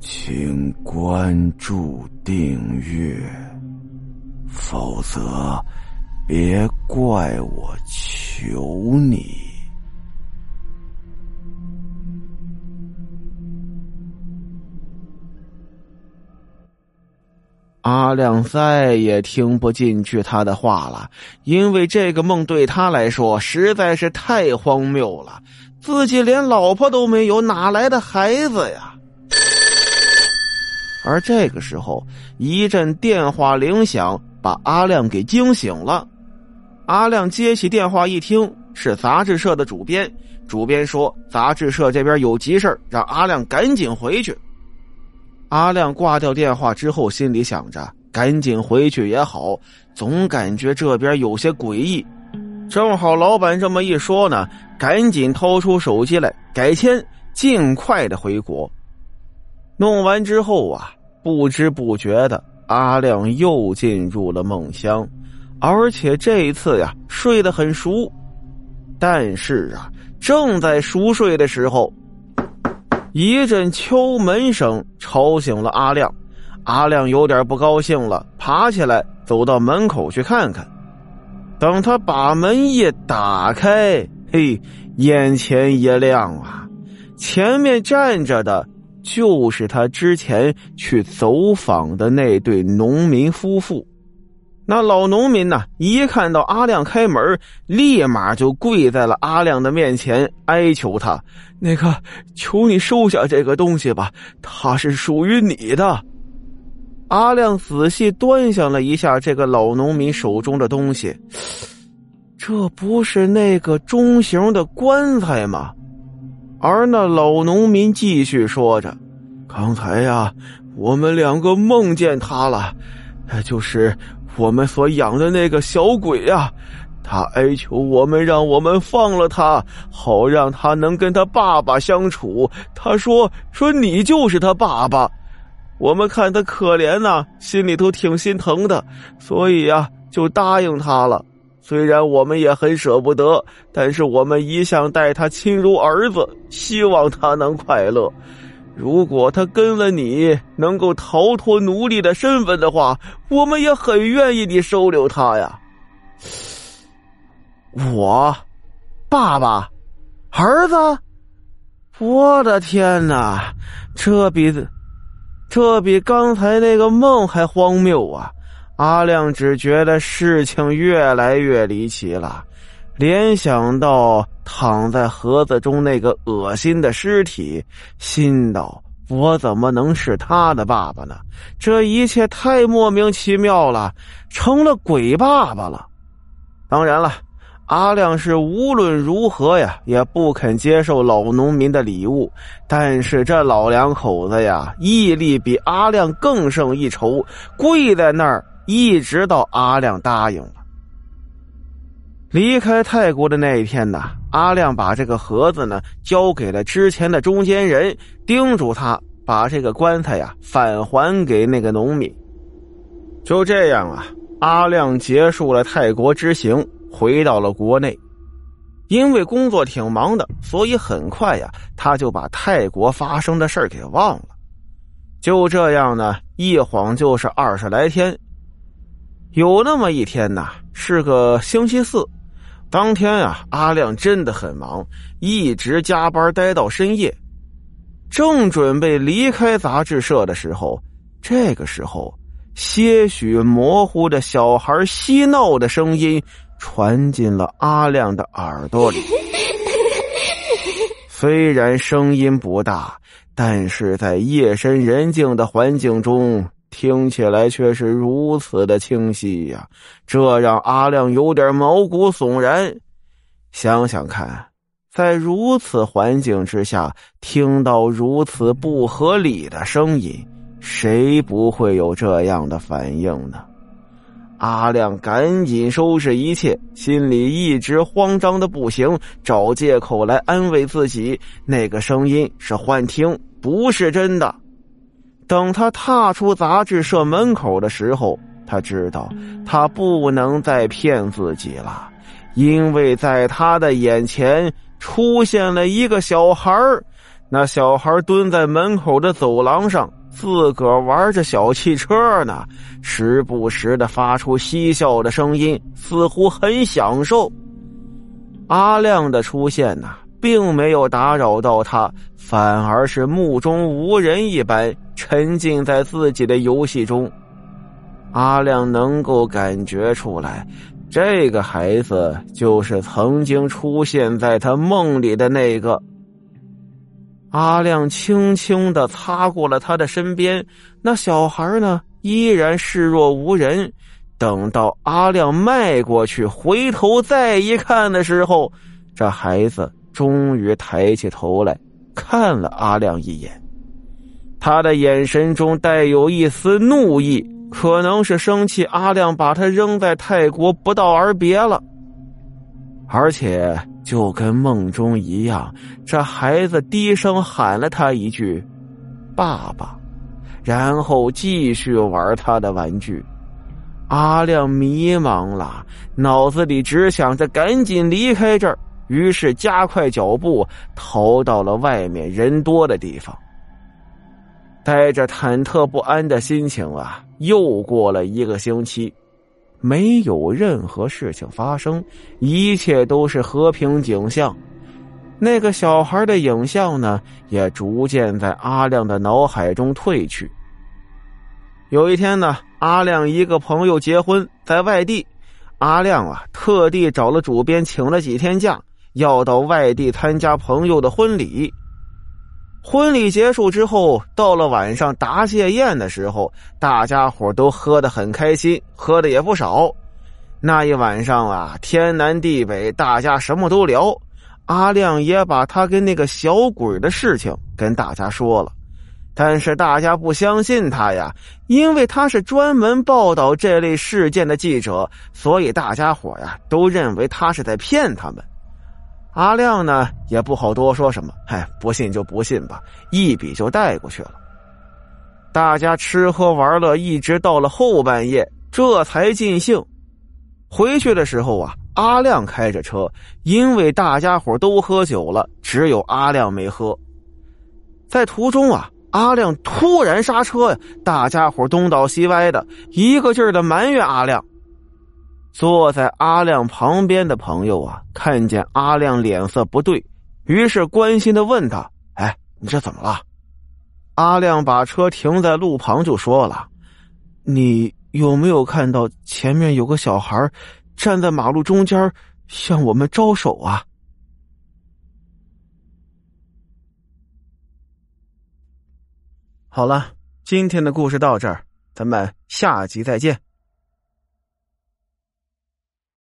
请关注订阅，否则别怪我求你。阿亮再也听不进去他的话了，因为这个梦对他来说实在是太荒谬了。自己连老婆都没有，哪来的孩子呀？而这个时候，一阵电话铃响，把阿亮给惊醒了。阿亮接起电话一听，是杂志社的主编。主编说，杂志社这边有急事让阿亮赶紧回去。阿亮挂掉电话之后，心里想着，赶紧回去也好，总感觉这边有些诡异。正好老板这么一说呢，赶紧掏出手机来改签，尽快的回国。弄完之后啊，不知不觉的，阿亮又进入了梦乡，而且这一次呀，睡得很熟。但是啊，正在熟睡的时候，一阵敲门声吵醒了阿亮。阿亮有点不高兴了，爬起来走到门口去看看。等他把门一打开，嘿，眼前一亮啊，前面站着的。就是他之前去走访的那对农民夫妇，那老农民呢？一看到阿亮开门，立马就跪在了阿亮的面前，哀求他：“那个，求你收下这个东西吧，它是属于你的。”阿亮仔细端详了一下这个老农民手中的东西，这不是那个中型的棺材吗？而那老农民继续说着：“刚才呀，我们两个梦见他了，就是我们所养的那个小鬼呀。他哀求我们，让我们放了他，好让他能跟他爸爸相处。他说：说你就是他爸爸。我们看他可怜呐，心里头挺心疼的，所以呀，就答应他了。”虽然我们也很舍不得，但是我们一向待他亲如儿子，希望他能快乐。如果他跟了你，能够逃脱奴隶的身份的话，我们也很愿意你收留他呀。我，爸爸，儿子，我的天哪，这比这比刚才那个梦还荒谬啊！阿亮只觉得事情越来越离奇了，联想到躺在盒子中那个恶心的尸体，心道：我怎么能是他的爸爸呢？这一切太莫名其妙了，成了鬼爸爸了。当然了，阿亮是无论如何呀也不肯接受老农民的礼物，但是这老两口子呀，毅力比阿亮更胜一筹，跪在那儿。一直到阿亮答应了，离开泰国的那一天呢，阿亮把这个盒子呢交给了之前的中间人，叮嘱他把这个棺材呀返还给那个农民。就这样啊，阿亮结束了泰国之行，回到了国内。因为工作挺忙的，所以很快呀，他就把泰国发生的事给忘了。就这样呢，一晃就是二十来天。有那么一天呐，是个星期四，当天啊，阿亮真的很忙，一直加班待到深夜。正准备离开杂志社的时候，这个时候，些许模糊的小孩嬉闹的声音传进了阿亮的耳朵里。虽然声音不大，但是在夜深人静的环境中。听起来却是如此的清晰呀，这让阿亮有点毛骨悚然。想想看，在如此环境之下，听到如此不合理的声音，谁不会有这样的反应呢？阿亮赶紧收拾一切，心里一直慌张的不行，找借口来安慰自己：那个声音是幻听，不是真的。等他踏出杂志社门口的时候，他知道他不能再骗自己了，因为在他的眼前出现了一个小孩那小孩蹲在门口的走廊上，自个儿玩着小汽车呢，时不时的发出嬉笑的声音，似乎很享受。阿亮的出现呢，并没有打扰到他，反而是目中无人一般，沉浸在自己的游戏中。阿亮能够感觉出来。这个孩子就是曾经出现在他梦里的那个。阿亮轻轻的擦过了他的身边，那小孩呢，依然视若无人。等到阿亮迈过去，回头再一看的时候，这孩子终于抬起头来看了阿亮一眼，他的眼神中带有一丝怒意。可能是生气，阿亮把他扔在泰国不道而别了。而且就跟梦中一样，这孩子低声喊了他一句“爸爸”，然后继续玩他的玩具。阿亮迷茫了，脑子里只想着赶紧离开这儿，于是加快脚步逃到了外面人多的地方。带着忐忑不安的心情啊，又过了一个星期，没有任何事情发生，一切都是和平景象。那个小孩的影像呢，也逐渐在阿亮的脑海中褪去。有一天呢，阿亮一个朋友结婚在外地，阿亮啊特地找了主编请了几天假，要到外地参加朋友的婚礼。婚礼结束之后，到了晚上答谢宴的时候，大家伙都喝得很开心，喝的也不少。那一晚上啊，天南地北，大家什么都聊。阿亮也把他跟那个小鬼的事情跟大家说了，但是大家不相信他呀，因为他是专门报道这类事件的记者，所以大家伙呀都认为他是在骗他们。阿亮呢也不好多说什么，嗨，不信就不信吧，一笔就带过去了。大家吃喝玩乐，一直到了后半夜，这才尽兴。回去的时候啊，阿亮开着车，因为大家伙都喝酒了，只有阿亮没喝。在途中啊，阿亮突然刹车呀，大家伙东倒西歪的，一个劲儿的埋怨阿亮。坐在阿亮旁边的朋友啊，看见阿亮脸色不对，于是关心的问他：“哎，你这怎么了？”阿亮把车停在路旁，就说了：“你有没有看到前面有个小孩站在马路中间向我们招手啊？”好了，今天的故事到这儿，咱们下集再见。